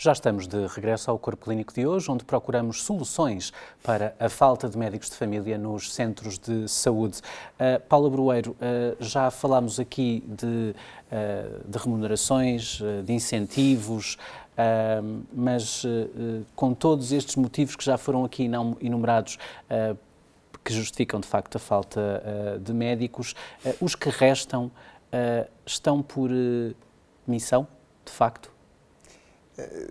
Já estamos de regresso ao Corpo Clínico de hoje, onde procuramos soluções para a falta de médicos de família nos centros de saúde. Uh, Paula Brueiro, uh, já falámos aqui de, uh, de remunerações, de incentivos, mas com todos estes motivos que já foram aqui enumerados, que justificam de facto a falta de médicos, os que restam estão por missão, de facto?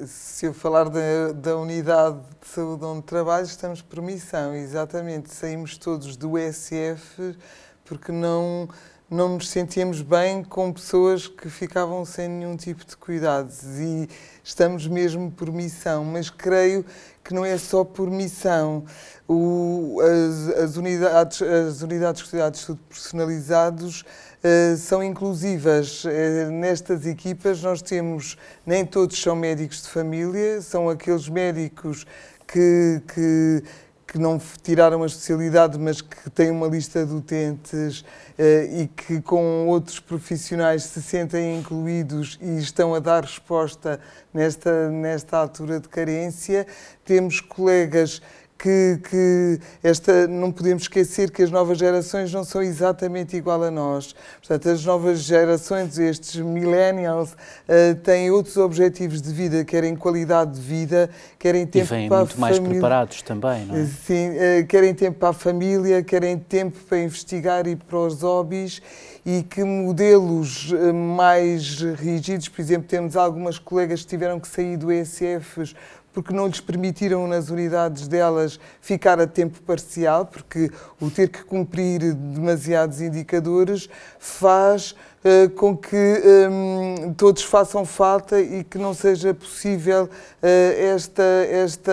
Se eu falar da, da unidade de saúde onde trabalho, estamos por missão, exatamente. Saímos todos do SF porque não, não nos sentíamos bem com pessoas que ficavam sem nenhum tipo de cuidados e estamos mesmo por missão, mas creio que não é só por missão. O, as, as, unidades, as unidades de cuidados personalizados uh, são inclusivas. Uh, nestas equipas nós temos, nem todos são médicos de família, são aqueles médicos que, que que não tiraram a especialidade, mas que têm uma lista de utentes uh, e que com outros profissionais se sentem incluídos e estão a dar resposta nesta, nesta altura de carência. Temos colegas que, que, esta não podemos esquecer que as novas gerações não são exatamente igual a nós. Portanto, as novas gerações, estes millennials, uh, têm outros objetivos de vida, querem qualidade de vida, querem tempo e para muito a família. mais preparados também, não é? Sim, uh, querem tempo para a família, querem tempo para investigar e para os hobbies e que modelos eh, mais rígidos, por exemplo, temos algumas colegas que tiveram que sair do ESF porque não lhes permitiram nas unidades delas ficar a tempo parcial, porque o ter que cumprir demasiados indicadores faz uh, com que um, todos façam falta e que não seja possível uh, esta, esta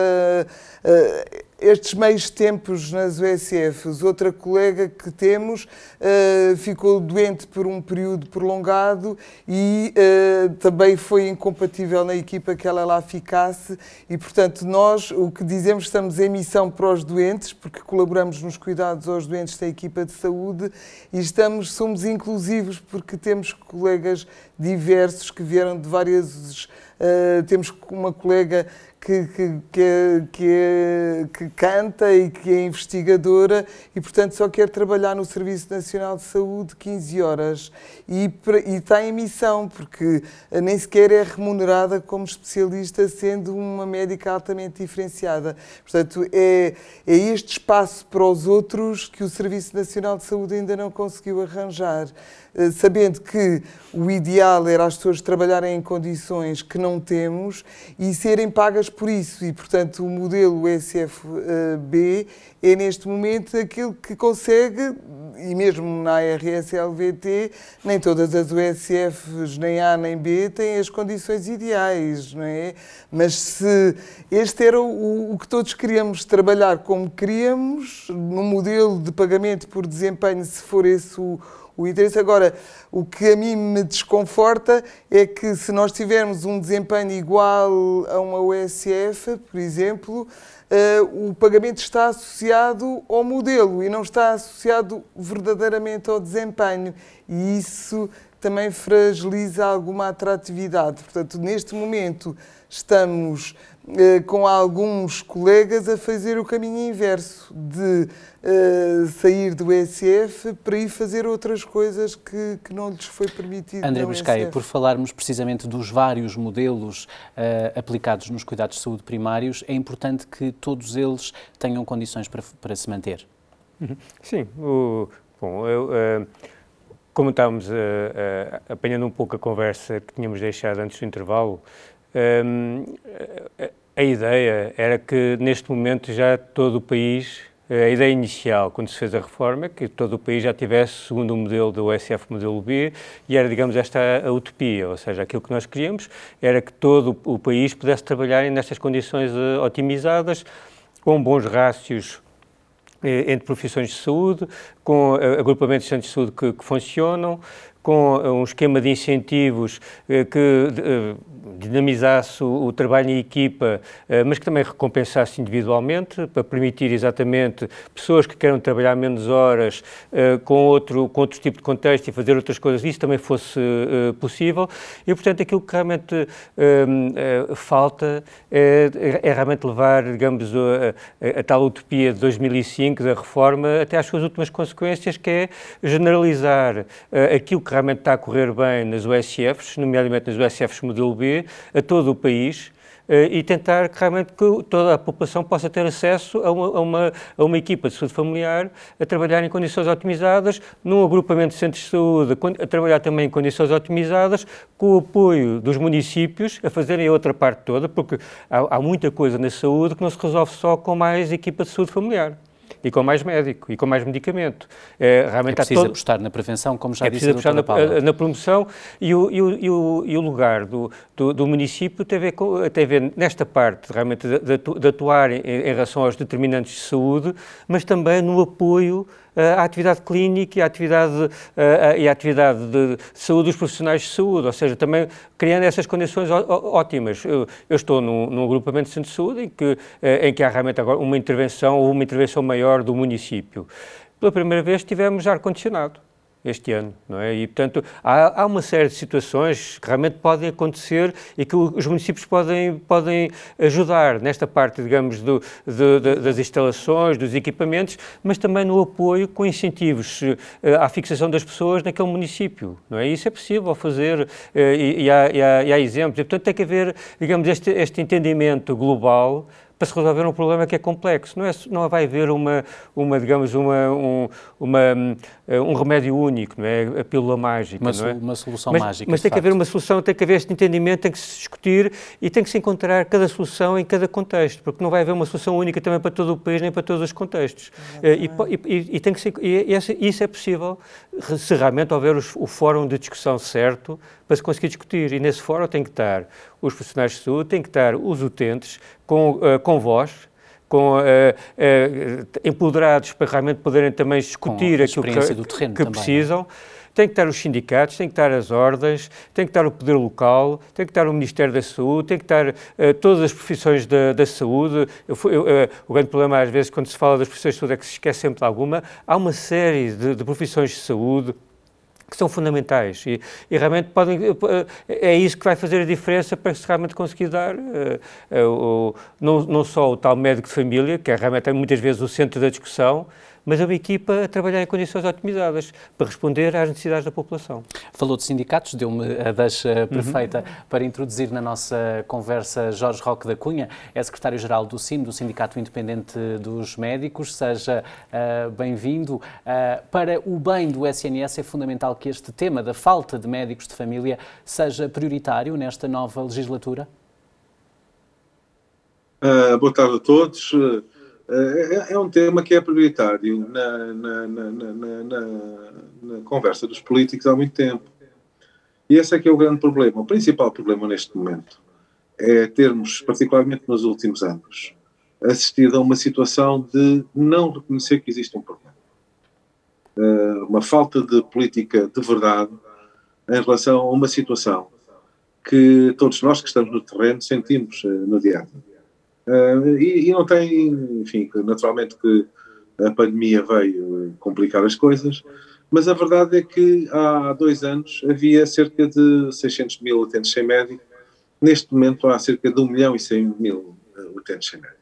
uh, estes meios tempos nas USFs. Outra colega que temos uh, ficou doente por um período prolongado e uh, também foi incompatível na equipa que ela lá ficasse e, portanto, nós o que dizemos estamos em missão para os doentes, porque colaboramos nos cuidados aos doentes da equipa de saúde e estamos, somos inclusivos porque temos colegas diversos que vieram de várias... Uh, temos uma colega que, que, que, que, canta e que é investigadora e, portanto, só quer trabalhar no Serviço Nacional de Saúde 15 horas e, e está em missão, porque nem sequer é remunerada como especialista, sendo uma médica altamente diferenciada. Portanto, é, é este espaço para os outros que o Serviço Nacional de Saúde ainda não conseguiu arranjar. Eh, sabendo que o ideal era as pessoas trabalharem em condições que não temos e serem pagas por isso. E, portanto, o modelo SFB é, neste momento, aquele que consegue, e mesmo na RSLVT, nem todas as USFs, nem A nem B, têm as condições ideais, não é? Mas se este era o, o que todos queríamos, trabalhar como queríamos, no modelo de pagamento por desempenho, se for esse o o interesse. Agora, o que a mim me desconforta é que se nós tivermos um desempenho igual a uma USF, por exemplo, uh, o pagamento está associado ao modelo e não está associado verdadeiramente ao desempenho. E isso também fragiliza alguma atratividade. Portanto, neste momento estamos eh, com alguns colegas a fazer o caminho inverso, de uh, sair do ESF para ir fazer outras coisas que, que não lhes foi permitido. André Biscaia, por falarmos precisamente dos vários modelos uh, aplicados nos cuidados de saúde primários, é importante que todos eles tenham condições para, para se manter. Uhum. Sim, o, bom, eu, uh, como estávamos apanhando um pouco a conversa que tínhamos deixado antes do intervalo, um, a ideia era que neste momento já todo o país, a ideia inicial quando se fez a reforma, é que todo o país já tivesse segundo o modelo do SF modelo B e era, digamos, esta a utopia, ou seja, aquilo que nós queríamos era que todo o país pudesse trabalhar nestas condições otimizadas, com bons rácios eh, entre profissões de saúde, com agrupamentos de centros de saúde que, que funcionam, com um esquema de incentivos que dinamizasse o, trabalho em equipa, mas que também recompensasse individualmente, para permitir exatamente pessoas que queiram trabalhar menos horas com, outro, com outro tipo de contexto e fazer outras coisas, isso também fosse possível. E, portanto, aquilo que realmente falta é, é, realmente levar, digamos, a, a, a, tal utopia de 2005 da reforma até às suas últimas consequências, que é generalizar aquilo que realmente está a correr bem nas USFs, nomeadamente nas USFs modelo B, a todo o país eh, e tentar realmente que toda a população possa ter acesso a uma, a, uma, a uma, equipa de saúde familiar a trabalhar em condições otimizadas, num agrupamento de centros de saúde, a trabalhar também em condições otimizadas, com o apoio dos municípios a fazerem a outra parte toda, porque há, há muita coisa na saúde que não se resolve só com mais equipa de saúde familiar e com mais médico e com mais medicamento. É, realmente é preciso todo... apostar na prevenção, como já é disse a apostar na, na, promoção e o, e o, e o, e o lugar do, do, do, município tem a, ver com, tem a ver nesta parte realmente de, de, de atuar em, em relação aos determinantes de saúde, mas também no apoio a atividade clínica e a atividade, e a atividade de saúde dos profissionais de saúde, ou seja, também criando essas condições ótimas. Eu, eu estou num, num, agrupamento de centro de saúde em que, em que há realmente agora uma intervenção ou uma intervenção maior do município. Pela primeira vez tivemos ar-condicionado este ano, não é? E, portanto, há, há, uma série de situações que realmente podem acontecer e que os municípios podem, podem ajudar nesta parte, digamos, do, das instalações, dos equipamentos, mas também no apoio com incentivos uh, à fixação das pessoas naquele município, não é? Isso é possível fazer uh, e, e, há, e, há, e, há, exemplos. E, portanto, tem que haver, digamos, este, este entendimento global para se resolver um problema que é complexo. Não, é, não vai haver uma, uma digamos, uma, um, uma, um remédio único, não é? A pílula mágica, uma, não é? Uma solução mas, mágica. Mas tem que haver uma solução, tem que haver este entendimento, tem que se discutir e tem que se encontrar cada solução em cada contexto, porque não vai haver uma solução única também para todo o país nem para todos os contextos. Eh, e, e, e, tem que ser, e isso é possível se realmente houver os, o fórum de discussão certo para se conseguir discutir. E nesse fórum tem que estar os profissionais de saúde, tem que estar os utentes com, uh, com voz, com, uh, uh, empoderados para realmente poderem também discutir aquilo que, que precisam. Tem que estar os sindicatos, tem que estar as ordens, tem que estar o poder local, tem que estar o Ministério da Saúde, tem que estar uh, todas as profissões da, da saúde. Eu, eu, o grande problema, às vezes, quando se fala das profissões de saúde, é que se esquece sempre de alguma. Há uma série de, de profissões de saúde que são fundamentais. E, e, realmente podem é isso que vai fazer a diferença para se realmente conseguir dar uh, uh, não, não só o tal médico de família que é realmente muitas vezes o centro da discussão mas é uma equipa a trabalhar em condições otimizadas para responder às necessidades da população. Falou de sindicatos, deu-me a deixa uhum. perfeita uhum. para introduzir na nossa conversa Jorge Roque da Cunha, é secretário-geral do CIM, do Sindicato Independente dos Médicos. Seja uh, bem-vindo. Uh, para o bem do SNS é fundamental que este tema da falta de médicos de família seja prioritário nesta nova legislatura? Uh, boa tarde a todos. É, é, um tema que é prioritário na, na, na, na, conversa dos políticos há muito tempo. E esse é que é o grande problema. O principal problema neste momento é termos, particularmente nos últimos anos, assistido a uma situação de não reconhecer que existe um problema. Uma falta de política de verdade em relação a uma situação que todos nós que estamos no terreno sentimos eh, no dia a dia. Uh, e, e, não tem, enfim, naturalmente que a pandemia veio complicar as coisas, mas a verdade é que há dois anos havia cerca de 600 mil utentes sem médico, neste momento há cerca de 1 milhão e 100 mil utentes sem médico.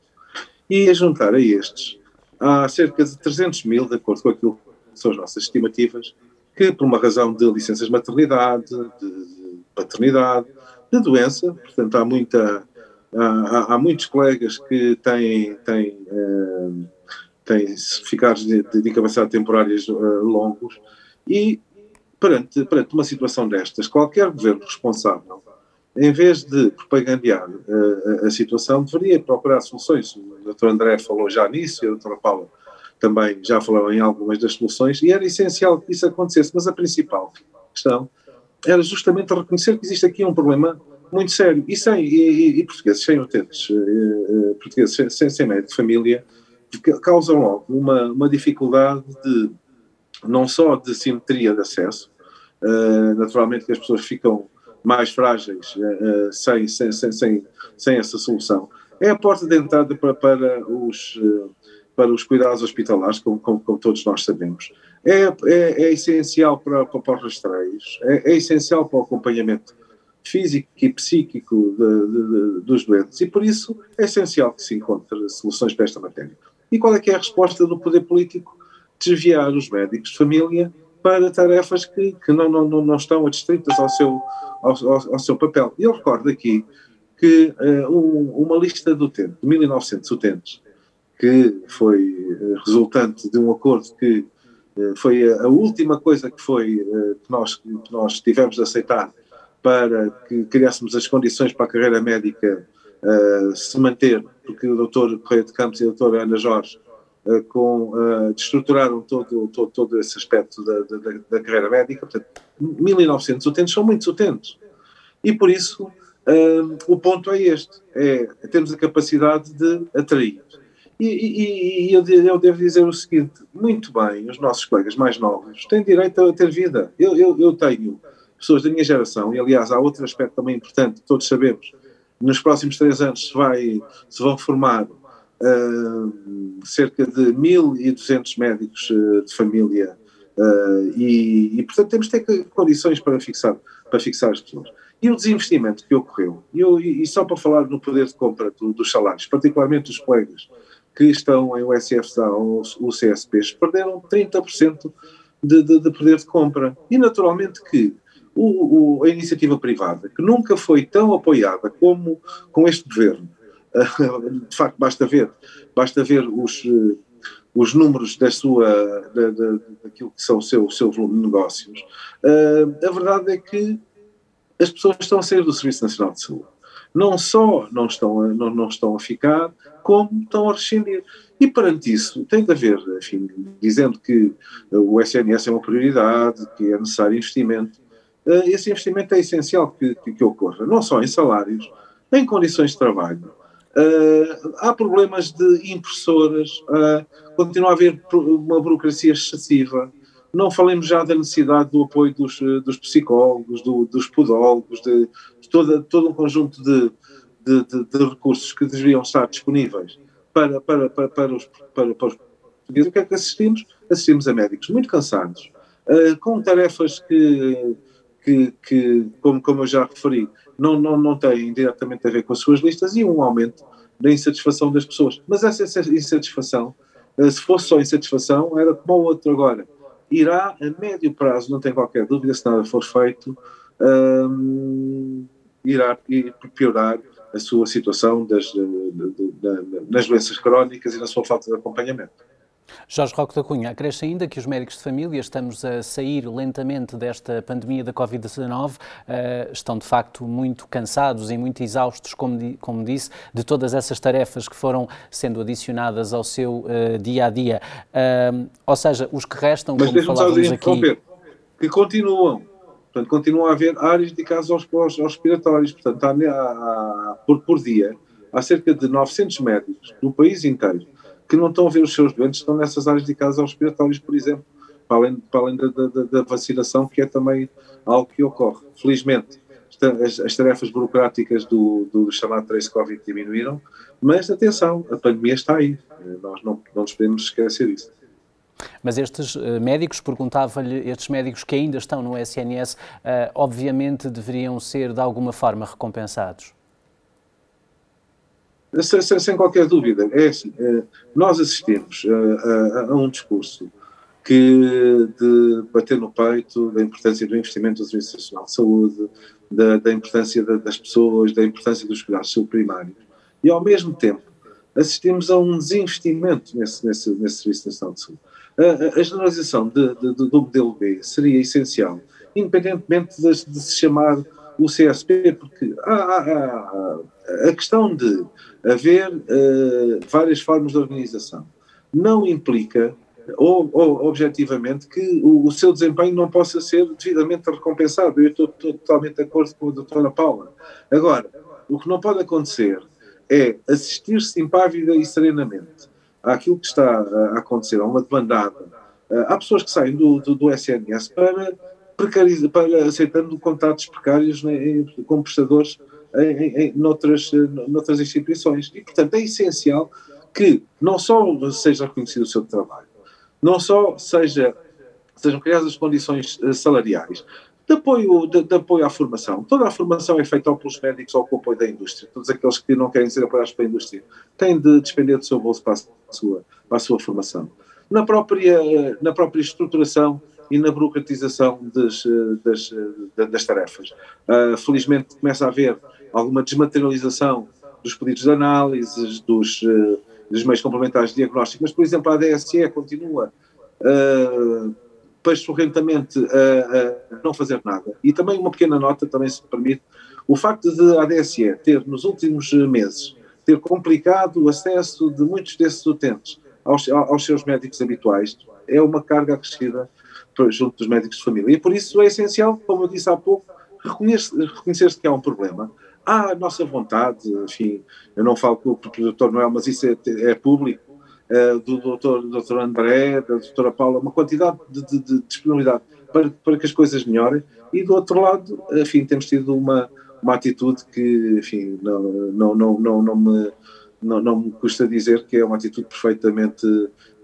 E a juntar a estes, há cerca de 300 mil, de acordo com aquilo que são as nossas estimativas, que por uma razão de licenças de maternidade, de paternidade, de doença, portanto há muita há, há, muitos colegas que têm, têm, uh, têm certificados de, de incapacidade temporárias uh, longos e perante, perante uma situação destas, qualquer governo responsável, em vez de propagandear uh, a situação, deveria procurar soluções. O Dr. André falou já nisso e a doutora Paula também já falou em algumas das soluções, e era essencial que isso acontecesse, mas a principal questão era justamente reconhecer que existe aqui um problema muito sério. E, sem, e, e portugueses sem utentes, uh, portugueses sem, sem, sem médico de família, causam logo uma, uma dificuldade de não só de simetria de acesso, uh, naturalmente que as pessoas ficam mais frágeis sem, sem, sem, sem, sem essa solução, é a porta de entrada para, para, os, para os cuidados hospitalares, como, como, como todos nós sabemos. É, é, é essencial para, para, para os rastreios, é, é, essencial para o acompanhamento físico e psíquico de, de, dos doentes e por isso é essencial que se encontre soluções para esta matéria. E qual é que é a resposta do poder político? Desviar os médicos de família para tarefas que, que não, não, não estão adstritas ao seu, ao, ao, ao seu papel. E eu recordo aqui que uh, um, uma lista de utentes, de 1.900 utentes, que foi uh, resultante de um acordo que uh, foi a, a, última coisa que foi que nós, que nós tivemos de aceitar para que criássemos as condições para a carreira médica se manter, porque o doutor Correia de Campos e a doutora Ana Jorge Uh, com, uh, todo, todo, todo esse aspecto da, da, da, carreira médica. Portanto, 1.900 utentes são muitos utentes. E por isso uh, o ponto é este: é temos a capacidade de atrair. E, e, e eu, eu, devo dizer o seguinte: muito bem, os nossos colegas mais novos têm direito a ter vida. Eu, eu, eu tenho pessoas da minha geração, e aliás, há outro aspecto também importante, todos sabemos. Nos próximos três anos se, vai, se vão formar uh, cerca de 1.200 médicos uh, de família uh, e, e, portanto, temos de ter condições para fixar, para fixar as pessoas. E o desinvestimento que ocorreu, e, eu, e só para falar no poder de compra do, dos salários, particularmente os colegas que estão em USFSA ou CSPs, perderam 30% de, de, de poder de compra. E naturalmente que o, o, a iniciativa privada, que nunca foi tão apoiada como com este governo, de facto, basta ver, basta ver os, eh, os números da sua, da, da, daquilo que são o seu, o seu volume de negócios, uh, a verdade é que as pessoas estão a sair do Serviço Nacional de Saúde. Não só não estão a, não, não estão a ficar, como estão a rescindir. E perante isso, tem de haver, enfim, dizendo que o SNS é uma prioridade, que é necessário investimento, esse investimento é essencial que, que, que ocorra, não só em salários, em condições de trabalho, Uh, há problemas de impressoras, uh, continua a haver uma burocracia excessiva. Não falemos já da necessidade do apoio dos, dos psicólogos, do, dos podólogos, de, de toda, todo um conjunto de, de, de, de, recursos que deveriam estar disponíveis para, para, para, para, os, para, para os portugueses. O que é que assistimos? Assistimos a médicos muito cansados, uh, com tarefas que, que, que como, como eu já referi, não, não, não têm diretamente a ver com as suas listas e um aumento da insatisfação das pessoas. Mas essa insatisfação, eh, se fosse só insatisfação, era como o outro agora. Irá a médio prazo, não tem qualquer dúvida, se nada for feito, um, irá piorar a sua situação das, nas doenças crónicas e na sua falta de acompanhamento. Jorge Roque da Cunha, acresce ainda que os médicos de família estamos a sair lentamente desta pandemia da Covid-19, uh, estão de facto muito cansados e muito exaustos, como, di, como, disse, de todas essas tarefas que foram sendo adicionadas ao seu dia a dia. Ou seja, os que restam, Mas como falávamos aqui. Que continuam, portanto, continuam a haver áreas dedicadas aos respiratórios, portanto, há, há, por, por dia, há cerca de 900 médicos no país inteiro que não estão a ver os seus doentes, estão nessas áreas dedicadas aos respiratórios, por exemplo, para além, para além da, da, da, vacinação, que é também algo que ocorre. Felizmente, as, as tarefas burocráticas do, do chamado Trace Covid diminuíram, mas atenção, a pandemia está aí, nós não, não nos podemos esquecer disso. Mas estes uh, médicos, perguntava-lhe, estes médicos que ainda estão no SNS, uh, obviamente deveriam ser de alguma forma recompensados? Sem, sem, qualquer dúvida. É assim, é, nós assistimos a, a, a, um discurso que de bater no peito da importância do investimento do Serviço Nacional de Saúde, da, da importância da, das pessoas, da importância dos cuidados primários, e ao mesmo tempo assistimos a um desinvestimento nesse, nesse, nesse Serviço Nacional de Saúde. A, a generalização de, de, do modelo B seria essencial, independentemente de, de se chamar o CSP, porque há, há, há, a questão de haver uh, várias formas de organização não implica, ou, ou objetivamente, que o, o, seu desempenho não possa ser devidamente recompensado. Eu estou, estou totalmente de acordo com a doutora Paula. Agora, o que não pode acontecer é assistir-se impávida e serenamente àquilo que está a acontecer, a uma demandada há pessoas que saem do, do, do SNS para, para aceitando contratos precários né, com prestadores em, em, noutras, noutras instituições. E, portanto, é essencial que não só seja reconhecido o seu trabalho, não só seja, sejam criadas as condições eh, salariais, de apoio, de, de, apoio à formação. Toda a formação é feita ou pelos médicos ou com o apoio da indústria. Todos aqueles que não querem ser apoiados pela indústria têm de despender do seu bolso para a sua, para a sua formação. Na própria, na própria estruturação e na burocratização das, das, das tarefas. Uh, felizmente começa a haver alguma desmaterialização dos pedidos de análises, dos, uh, dos meios complementares de diagnóstico, mas, por exemplo, a DSE continua uh, a, a não fazer nada. E também uma pequena nota, também se permite, o facto de a DSE ter, nos últimos meses, ter complicado o acesso de muitos desses utentes aos, aos seus médicos habituais, é uma carga acrescida junto dos médicos de família. E por isso é essencial, como eu disse há pouco, reconhecer-se que há um problema. Há a nossa vontade, enfim, eu não falo com o doutor Noel, mas isso é, é público, uh, do doutor, doutor André, da doutora Paula, uma quantidade de, de, de disponibilidade para, para que as coisas melhorem, e do outro lado, enfim, temos tido uma, uma atitude que, enfim, não, não, não, não, não me não, não me custa dizer que é uma atitude perfeitamente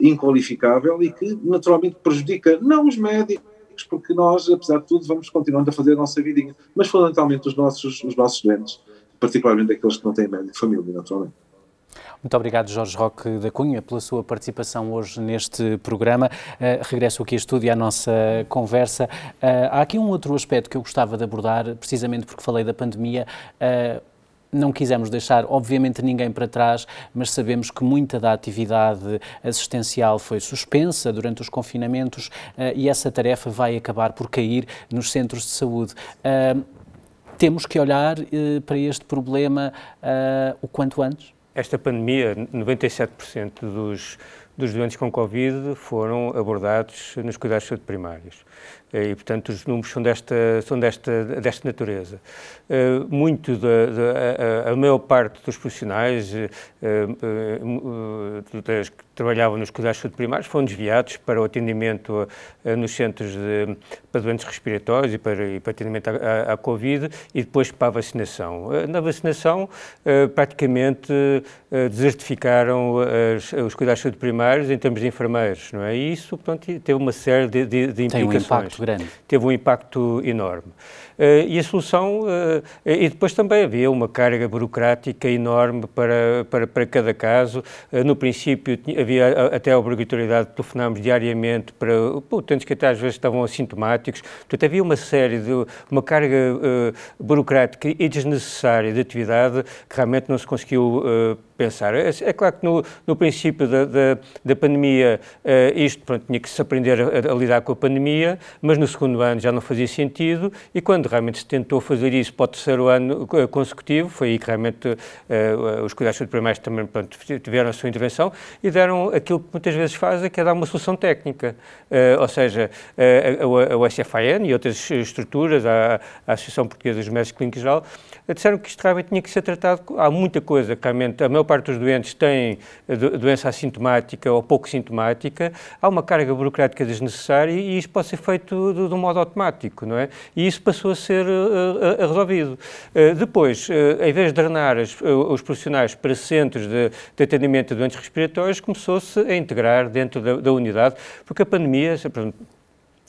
inqualificável e que naturalmente prejudica não os médicos, porque nós, apesar de tudo, vamos continuando a fazer a nossa vidinha, mas fundamentalmente os nossos, os nossos doentes, particularmente aqueles que não têm médico de família, naturalmente. Muito obrigado, Jorge Roque da Cunha, pela sua participação hoje neste programa. Uh, regresso aqui a estúdio à nossa conversa. Uh, há aqui um outro aspecto que eu gostava de abordar, precisamente porque falei da pandemia. Uh, não quisemos deixar, obviamente, ninguém para trás, mas sabemos que muita da atividade assistencial foi suspensa durante os confinamentos uh, e essa tarefa vai acabar por cair nos centros de saúde. Uh, temos que olhar uh, para este problema o quanto antes? Esta pandemia, 97% dos, dos doentes com Covid foram abordados nos cuidados de saúde primários. E, portanto, os números são desta, são desta, desta natureza. Uh, muito da, a, a, maior parte dos profissionais uh, das, trabalhavam nos cuidados de saúde primários foram desviados para o atendimento nos centros de, para doentes respiratórios e para, e para atendimento à, à, Covid e depois para a vacinação. na vacinação, praticamente desertificaram as, os cuidados de saúde primários em termos de enfermeiros, não é? E isso, portanto, teve uma série de, de, de implicações impacto grande. Teve um impacto enorme. E a solução, e depois também havia uma carga burocrática enorme para, para, para cada caso. No princípio havia até a obrigatoriedade de telefonarmos diariamente para utentes que até às vezes estavam assintomáticos. Portanto, havia uma série de, uma carga burocrática e desnecessária de atividade que realmente não se conseguiu pensar. É, é, claro que no, no princípio da, da, da pandemia uh, isto pronto, tinha que se aprender a, a, lidar com a pandemia, mas no segundo ano já não fazia sentido e quando realmente se tentou fazer isso para o terceiro ano uh, consecutivo, foi aí que realmente uh, os cuidados primários também pronto, tiveram a sua intervenção e deram aquilo que muitas vezes fazem, que é dar uma solução técnica. ou seja, a, a, e outras estruturas, a, a Associação Portuguesa dos Médicos Clínicos Geral, disseram que isto realmente tinha que ser tratado. Há muita coisa que realmente a maior parte dos doentes tem doença assintomática ou pouco sintomática, há uma carga burocrática desnecessária e isso pode ser feito de, de um modo automático, não é? E isso passou a ser uh, resolvido. Uh, depois, em vez de drenar as, os profissionais para centros de, de, atendimento de doentes respiratórios, começou-se a integrar dentro da, da unidade, porque a pandemia,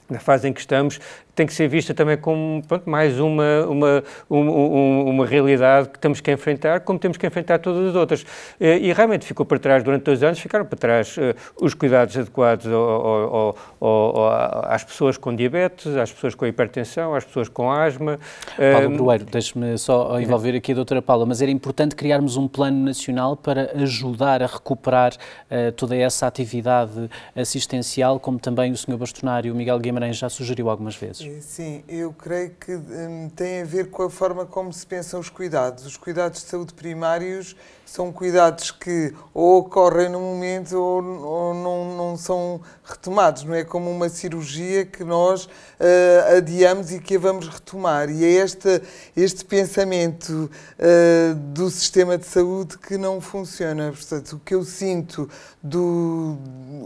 na fase em que estamos, tem que ser vista também como pronto, mais uma, uma, uma, uma, realidade que temos que enfrentar, como temos que enfrentar todas as outras. Eh, e realmente ficou para trás, durante dois anos, ficaram para trás uh, os cuidados adequados ao, ao, ao, às pessoas com diabetes, às pessoas com hipertensão, às pessoas com asma. Paulo Brueiro, deixe-me só envolver aqui a doutora Paula, mas era importante criarmos um plano nacional para ajudar a recuperar uh, toda essa atividade assistencial, como também o Sr. Bastonário Miguel Guimarães já sugeriu algumas vezes. Sim, eu creio que hum, tem a ver com a forma como se pensam os cuidados. Os cuidados de saúde primários são cuidados que ou ocorrem no momento ou, ou não, não, são retomados. Não é como uma cirurgia que nós uh, adiamos e que a vamos retomar. E é este, este pensamento uh, do sistema de saúde que não funciona. Portanto, o que eu sinto do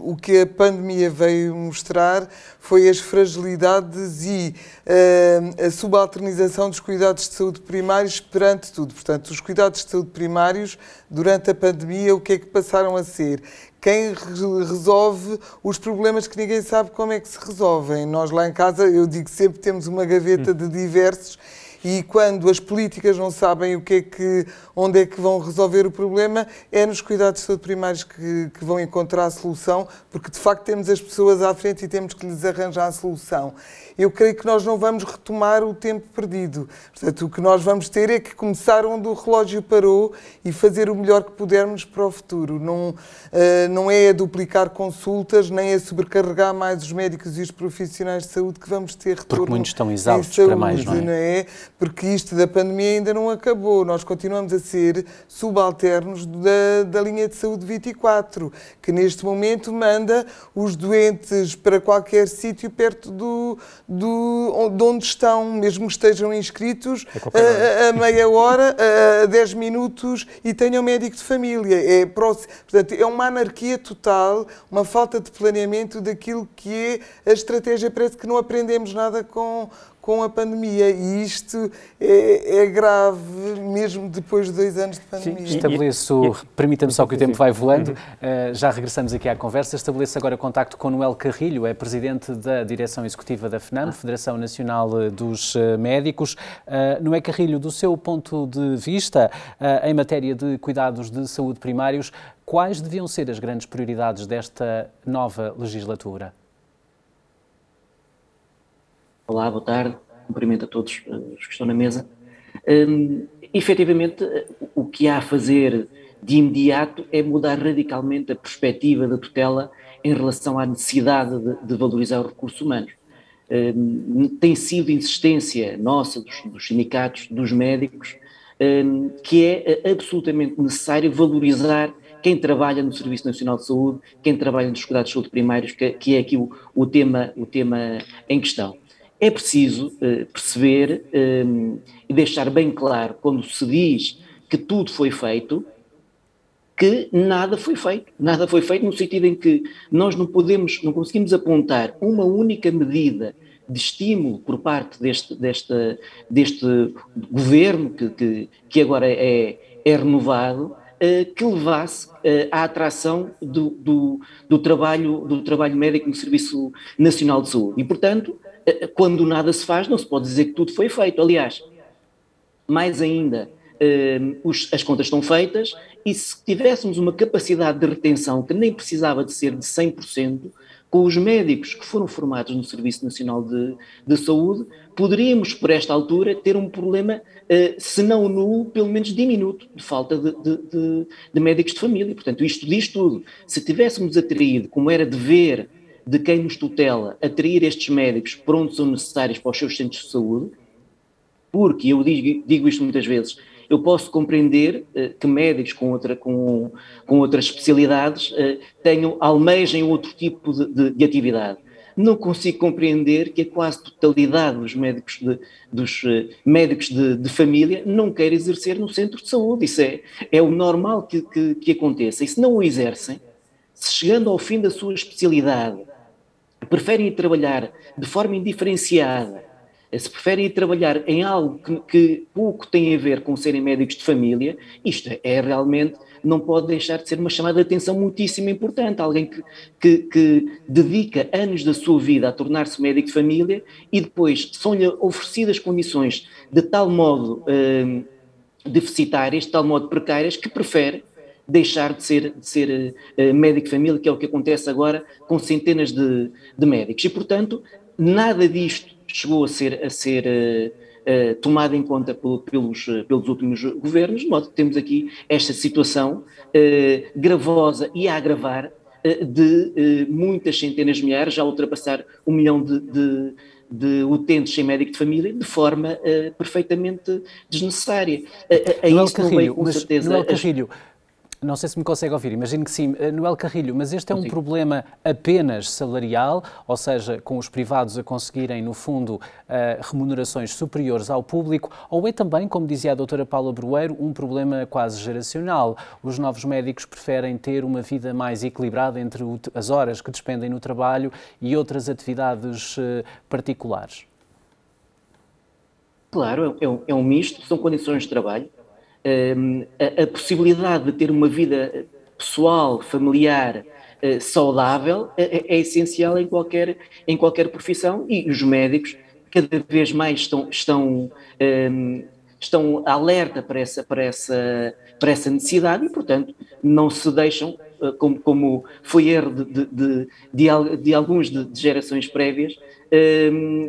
o que a pandemia veio mostrar foi as fragilidades e uh, a subalternização dos cuidados de saúde primários perante tudo. Portanto, os cuidados de saúde primários durante a pandemia, o que é que passaram a ser? Quem resolve os problemas que ninguém sabe como é que se resolvem. Nós lá em casa, eu digo sempre, temos uma gaveta de diversos e quando as políticas não sabem o que é que, onde é que vão resolver o problema, é nos cuidados de saúde primários que, que vão encontrar a solução, porque de facto temos as pessoas à frente e temos que lhes arranjar a solução eu creio que nós não vamos retomar o tempo perdido. Portanto, o que nós vamos ter é que começar onde o relógio parou e fazer o melhor que pudermos para o futuro. Não, uh, não é a duplicar consultas, nem a sobrecarregar mais os médicos e os profissionais de saúde que vamos ter retorno. Porque muitos estão exaustos saúde, para mais, não é? não é? Porque isto da pandemia ainda não acabou. Nós continuamos a ser subalternos da, da linha de saúde 24, que neste momento manda os doentes para qualquer sítio perto do, do, de onde estão, mesmo estejam inscritos a, a, meia hora, a 10 minutos e tenham médico de família. É, portanto, é uma anarquia total, uma falta de planeamento daquilo que é a estratégia. Parece que não aprendemos nada com, com a pandemia e isto é, é, grave mesmo depois de dois anos de pandemia. Sim, estabeleço, permita-me só que o tempo vai voando, uh, já regressamos aqui à conversa, estabeleço agora contacto com Noel Carrilho, é presidente da direção executiva da FNAM, Federação Nacional dos eh, Médicos. Uh, Noel Carrilho, do seu ponto de vista, uh, em matéria de cuidados de saúde primários, quais deviam ser as grandes prioridades desta nova legislatura? Olá, boa tarde. Cumprimento a todos eh, os que estão na mesa. Um, efetivamente, o que há a fazer de imediato é mudar radicalmente a perspectiva da tutela em relação à necessidade de, de valorizar os recursos humanos. Um, tem sido insistência nossa, dos, dos sindicatos, dos médicos, um, que é absolutamente necessário valorizar quem trabalha no Serviço Nacional de Saúde, quem trabalha nos cuidados de saúde primários, que, que é aqui o, o, tema, o tema em questão. É preciso uh, perceber um, eh, e deixar bem claro, quando se diz que tudo foi feito, que nada foi feito. Nada foi feito no sentido em que nós não podemos, não conseguimos apontar uma única medida de estímulo por parte deste, deste, deste governo que, que, que agora é, é renovado, uh, que levasse uh, à atração do, do, do, trabalho, do trabalho médico no Serviço Nacional de Saúde. E, portanto, eh, quando nada se faz, não se pode dizer que tudo foi feito. Aliás, mais ainda, eh, as contas estão feitas e se tivéssemos uma capacidade de retenção que nem precisava de ser de 100%, com os médicos que foram formados no Serviço Nacional de, de Saúde, poderíamos, por esta altura, ter um problema, eh, se não nulo, pelo menos diminuto, de falta de, de, de médicos de família. Portanto, isto diz tudo. Se tivéssemos atraído, como era dever de quem nos tutela atrair estes médicos por onde são necessários para os seus centros de saúde, porque eu digo, digo isto muitas vezes, eu posso compreender uh, que médicos com, outra, com, com outras especialidades uh, tenham, almejem outro tipo de, de, de, atividade. Não consigo compreender que a quase totalidade dos médicos de, dos, uh, médicos de, de, família não quer exercer no centro de saúde. Isso é, é o normal que, que, que aconteça. E se não o exercem, se chegando ao fim da sua especialidade preferem ir trabalhar de forma indiferenciada, se preferem ir trabalhar em algo que, que, pouco tem a ver com serem médicos de família, isto é realmente, não pode deixar de ser uma chamada de atenção muitíssimo importante. Alguém que, que, que dedica anos da sua vida a tornar-se médico de família e depois são-lhe oferecidas condições de tal modo hum, deficitárias, de tal modo precárias, que prefere deixar de ser, de ser uh, médico de família, que é o que acontece agora com centenas de, de médicos. E, portanto, nada disto chegou a ser, a ser uh, uh, tomado em conta pelo, pelos, pelos últimos governos, de modo que temos aqui esta situação gravosa e a agravar de muitas centenas de milhares, já ultrapassar um milhão de, de de utentes sem médico de família de forma uh, perfeitamente desnecessária. A, a, a Noel Carrilho, com certeza. Noel Carrilho, não sei se me consegue ouvir, imagino que sim. Eh, Noel Carrilho, mas este é um sim. problema apenas salarial, ou seja, com os privados a conseguirem, no fundo, uh, remunerações superiores ao público, ou é também, como dizia a doutora Paula Brueiro, um problema quase geracional? Os novos médicos preferem ter uma vida mais equilibrada entre as horas que despendem no trabalho e outras atividades uh, particulares? Claro, é um, é um misto, são condições de trabalho a, a, possibilidade de ter uma vida pessoal, familiar, uh, saudável é, é, essencial em qualquer, em qualquer profissão e os médicos cada vez mais estão, estão, um, estão alerta para essa, para, essa, para essa necessidade e, portanto, não se deixam, como, como foi erro de, de, de, de, de alguns de, gerações prévias,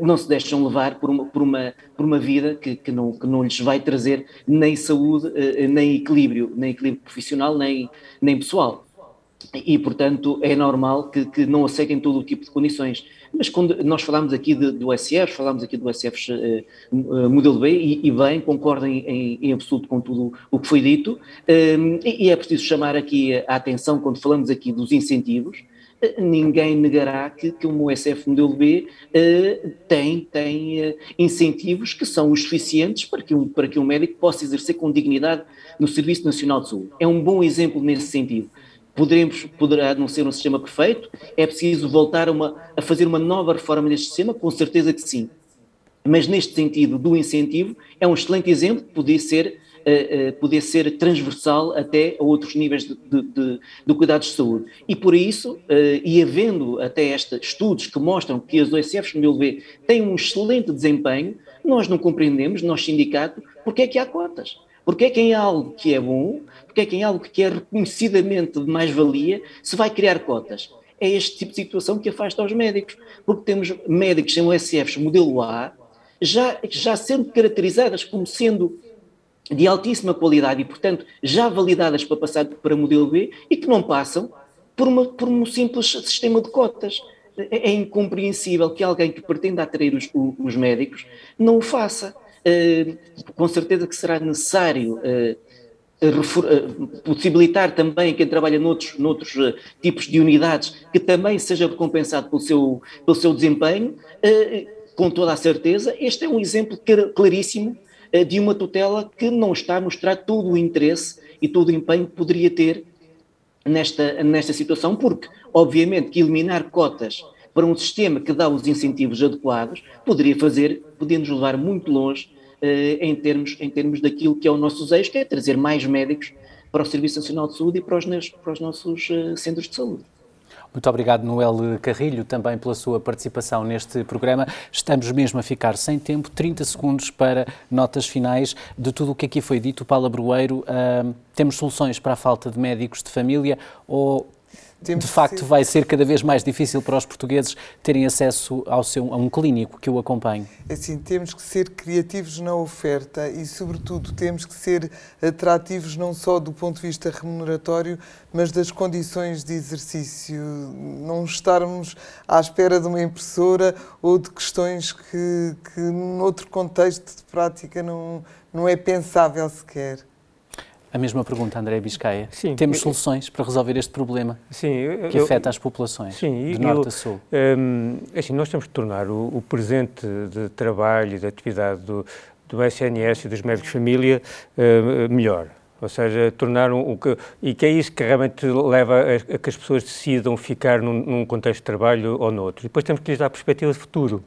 não se deixam levar por uma, por uma, por uma vida que, que, não, que não lhes vai trazer nem saúde, eh, nem equilíbrio, nem equilíbrio profissional, nem, nem pessoal. E, portanto, é normal que, que não aceitem todo o tipo de condições. Mas quando nós falamos aqui de, do SF, falamos aqui do SF eh, eh, modelo B, e, e bem, concordo em, em, absoluto com tudo o que foi dito, um, e, é preciso chamar aqui a atenção quando falamos aqui dos incentivos, ninguém negará que, que o SF modelo B uh, tem, tem uh, incentivos que são os suficientes para que, um, para que um médico possa exercer com dignidade no Serviço Nacional de Saúde. É um bom exemplo nesse sentido. Poderemos, poderá não ser um sistema perfeito, é preciso voltar a, uma, a fazer uma nova reforma deste sistema, com certeza que sim. Mas neste sentido do incentivo, é um excelente exemplo, poder ser uh, poder ser transversal até a outros níveis de, de, de, de cuidados de saúde. E por isso, uh, e havendo até estes estudos que mostram que as OSFs no LV têm um excelente desempenho, nós não compreendemos, nós sindicato, porque é que há cotas. Porque é que em algo que é bom, porque é que em algo que é reconhecidamente de mais-valia, se vai criar cotas? É este tipo de situação que afasta os médicos, porque temos médicos sem OSFs modelo A, já, já sendo caracterizadas como sendo de altíssima qualidade e, portanto, já validadas para passar para modelo B e que não passam por, uma, por um simples sistema de cotas. É, é incompreensível que alguém que pretenda atrair os, os médicos não o faça. Uh, com certeza que será necessário uh, uh, possibilitar também quem trabalha noutros, noutros tipos de unidades que também seja recompensado pelo seu, pelo seu desempenho, com toda a certeza. Este é um exemplo claríssimo eh, de uma tutela que não está a mostrar todo o interesse e todo o empenho que poderia ter nesta, nesta situação, porque, obviamente, que eliminar cotas para um sistema que dá os incentivos adequados poderia fazer, poderia nos levar muito longe eh, em, termos, em termos daquilo que é o nosso desejo, que é trazer mais médicos para o Serviço Nacional de Saúde e para os, para os nossos eh, centros de saúde. Muito obrigado, Noel Carrilho, também pela sua participação neste programa. Estamos mesmo a ficar sem tempo, 30 segundos para notas finais de tudo o que aqui foi dito. Paula Brueiro, uh, temos soluções para a falta de médicos de família ou de facto vai ser cada vez mais difícil para os portugueses terem acesso ao seu, a um clínico que o acompanhe. Assim, temos que ser criativos na oferta e, sobretudo, temos que ser atrativos não só do ponto de vista remuneratório, mas das condições de exercício. Não estarmos à espera de uma impressora ou de questões que, que noutro contexto de prática, não, não é pensável sequer. A mesma pergunta, André Biscaia. Sim, Temos eu, soluções para resolver este problema sim, eu, que afeta as populações sim, de norte a sul? Um, é assim, nós temos que tornar o, o, presente de trabalho e de atividade do, do SNS e dos médicos de família uh, melhor. Ou seja, tornar um, o que, e que é isso que realmente leva a, a que as pessoas decidam ficar num, num contexto de trabalho ou noutro. E depois temos que lhes dar perspectiva de futuro.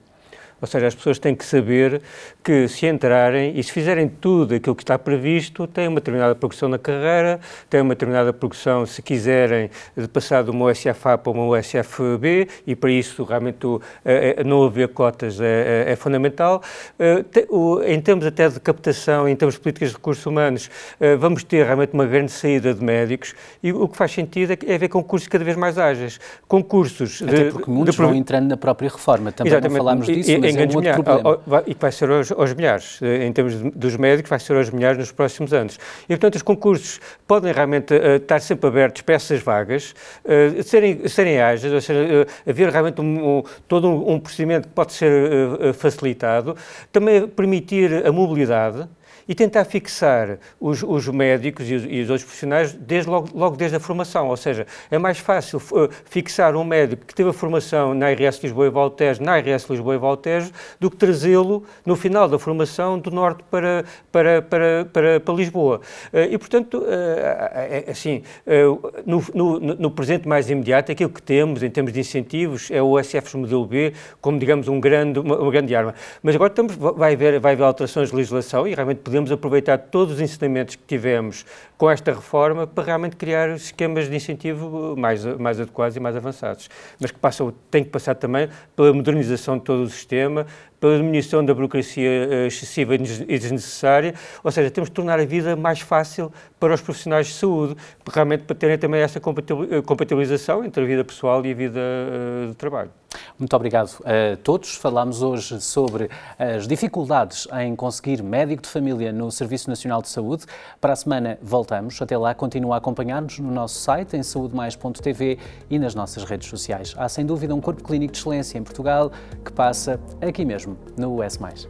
Ou seja, as pessoas têm que saber que se entrarem e se fizerem tudo aquilo que está previsto, têm uma determinada progressão na carreira, têm uma determinada progressão, se quiserem, de passar de uma USFA para uma USFB, e para isso realmente o, é, não haver cotas é, é, é fundamental. Em termos até de captação, em termos de políticas de recursos humanos, vamos ter realmente uma grande saída de médicos e o que faz sentido é haver concursos cada vez mais ágeis. Concursos Até porque muitos de... vão entrando na própria reforma, também Exatamente. não falámos disso, mas é um outro problema. E que vai ser aos, aos milhares, eh, em termos dos médicos, vai ser aos milhares nos próximos anos. E, portanto, os concursos podem realmente uh, estar sempre abertos para essas vagas, uh, serem, serem ágeis, ou seja, uh, haver realmente um, um, todo um, procedimento que pode ser facilitado, também permitir a mobilidade, e tentar fixar os, os médicos e os, e os, outros profissionais desde logo, logo, desde a formação, ou seja, é mais fácil uh, fixar um médico que teve a formação na IRS Lisboa e Valtejo, na IRS Lisboa e Valtejo, do que trazê-lo no final da formação do norte para, para, para, para, para Lisboa. Uh, e, portanto, uh, assim, no, no, no, presente mais imediato, aquilo que temos em termos de incentivos é o SFs modelo B como, digamos, um grande, uma, uma grande arma. Mas agora estamos, vai, haver, vai haver alterações de legislação e realmente podemos podemos aproveitar todos os ensinamentos que tivemos com esta reforma para realmente criar esquemas de incentivo mais, mais adequados e mais avançados. Mas que passam, tem que passar também pela modernização de todo o sistema, pela diminuição da burocracia eh, excessiva e desnecessária, ou seja, temos de tornar a vida mais fácil para os profissionais de saúde, realmente para terem também essa eh, compatibilização entre a vida pessoal e a vida uh, de trabalho. Muito obrigado a todos. Falámos hoje sobre as dificuldades em conseguir médico de família no Serviço Nacional de Saúde. Para a semana voltamos. Até lá, continua a acompanhar-nos no nosso site, em saudemais.tv e nas nossas redes sociais. Há sem dúvida um corpo clínico de excelência em Portugal que passa aqui mesmo no US.